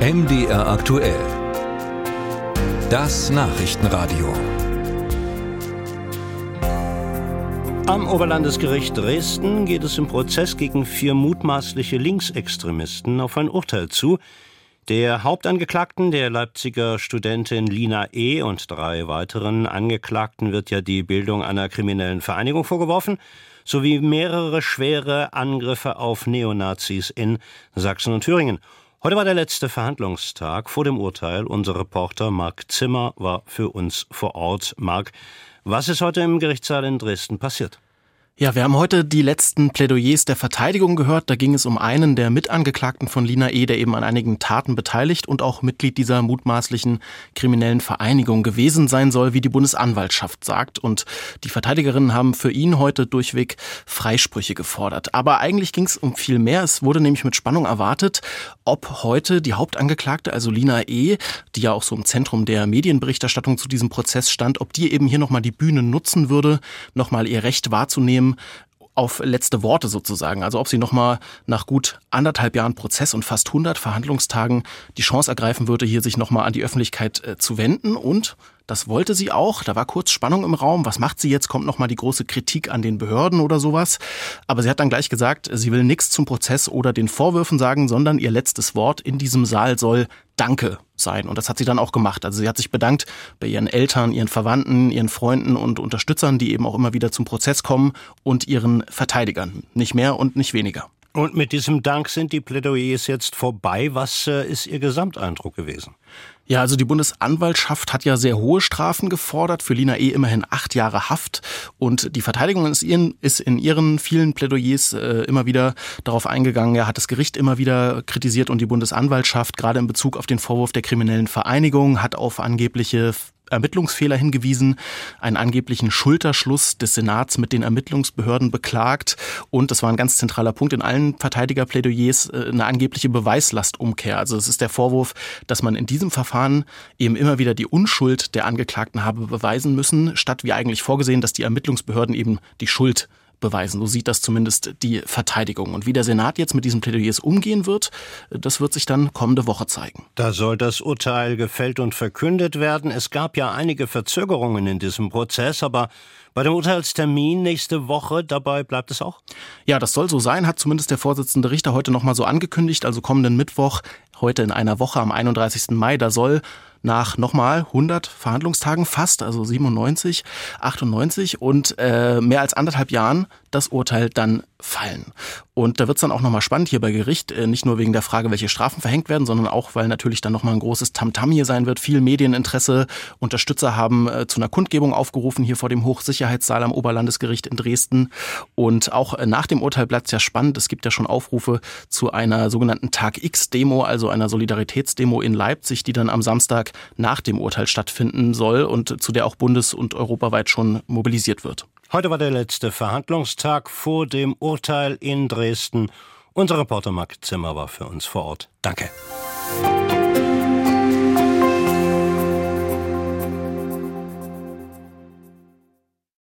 MDR aktuell. Das Nachrichtenradio. Am Oberlandesgericht Dresden geht es im Prozess gegen vier mutmaßliche Linksextremisten auf ein Urteil zu. Der Hauptangeklagten, der Leipziger Studentin Lina E. und drei weiteren Angeklagten wird ja die Bildung einer kriminellen Vereinigung vorgeworfen, sowie mehrere schwere Angriffe auf Neonazis in Sachsen und Thüringen. Heute war der letzte Verhandlungstag vor dem Urteil. Unser Reporter Marc Zimmer war für uns vor Ort. Marc, was ist heute im Gerichtssaal in Dresden passiert? Ja, wir haben heute die letzten Plädoyers der Verteidigung gehört. Da ging es um einen der Mitangeklagten von Lina E., der eben an einigen Taten beteiligt und auch Mitglied dieser mutmaßlichen kriminellen Vereinigung gewesen sein soll, wie die Bundesanwaltschaft sagt. Und die Verteidigerinnen haben für ihn heute durchweg Freisprüche gefordert. Aber eigentlich ging es um viel mehr. Es wurde nämlich mit Spannung erwartet, ob heute die Hauptangeklagte, also Lina E., die ja auch so im Zentrum der Medienberichterstattung zu diesem Prozess stand, ob die eben hier nochmal die Bühne nutzen würde, nochmal ihr Recht wahrzunehmen, auf letzte Worte sozusagen. Also ob sie nochmal nach gut anderthalb Jahren Prozess und fast 100 Verhandlungstagen die Chance ergreifen würde, hier sich nochmal an die Öffentlichkeit äh, zu wenden und das wollte sie auch. Da war kurz Spannung im Raum. Was macht sie jetzt? Kommt noch mal die große Kritik an den Behörden oder sowas? Aber sie hat dann gleich gesagt, sie will nichts zum Prozess oder den Vorwürfen sagen, sondern ihr letztes Wort in diesem Saal soll Danke sein. Und das hat sie dann auch gemacht. Also sie hat sich bedankt bei ihren Eltern, ihren Verwandten, ihren Freunden und Unterstützern, die eben auch immer wieder zum Prozess kommen und ihren Verteidigern. Nicht mehr und nicht weniger. Und mit diesem Dank sind die Plädoyers jetzt vorbei. Was äh, ist Ihr Gesamteindruck gewesen? Ja, also die Bundesanwaltschaft hat ja sehr hohe Strafen gefordert, für Lina E. immerhin acht Jahre Haft. Und die Verteidigung ist, ihren, ist in ihren vielen Plädoyers äh, immer wieder darauf eingegangen. Er hat das Gericht immer wieder kritisiert und die Bundesanwaltschaft, gerade in Bezug auf den Vorwurf der kriminellen Vereinigung, hat auf angebliche Ermittlungsfehler hingewiesen, einen angeblichen Schulterschluss des Senats mit den Ermittlungsbehörden beklagt und das war ein ganz zentraler Punkt in allen Verteidigerplädoyers, äh, eine angebliche Beweislastumkehr. Also es ist der Vorwurf, dass man in diesem Verfahren eben immer wieder die Unschuld der Angeklagten habe beweisen müssen, statt wie eigentlich vorgesehen, dass die Ermittlungsbehörden eben die Schuld beweisen. So sieht das zumindest die Verteidigung. Und wie der Senat jetzt mit diesen Plädoyers umgehen wird, das wird sich dann kommende Woche zeigen. Da soll das Urteil gefällt und verkündet werden. Es gab ja einige Verzögerungen in diesem Prozess, aber bei dem Urteilstermin nächste Woche, dabei bleibt es auch? Ja, das soll so sein, hat zumindest der Vorsitzende Richter heute nochmal so angekündigt. Also kommenden Mittwoch, heute in einer Woche am 31. Mai, da soll nach nochmal 100 Verhandlungstagen fast, also 97, 98 und äh, mehr als anderthalb Jahren das Urteil dann fallen. Und da wird es dann auch nochmal spannend hier bei Gericht, äh, nicht nur wegen der Frage, welche Strafen verhängt werden, sondern auch, weil natürlich dann nochmal ein großes Tamtam hier sein wird. Viel Medieninteresse, Unterstützer haben äh, zu einer Kundgebung aufgerufen hier vor dem Hochsicherheitssaal am Oberlandesgericht in Dresden. Und auch äh, nach dem Urteil bleibt es ja spannend. Es gibt ja schon Aufrufe zu einer sogenannten Tag X-Demo, also einer Solidaritätsdemo in Leipzig, die dann am Samstag nach dem Urteil stattfinden soll und zu der auch bundes- und europaweit schon mobilisiert wird. Heute war der letzte Verhandlungstag vor dem Urteil in Dresden. Unser Reporter Marc Zimmer war für uns vor Ort. Danke.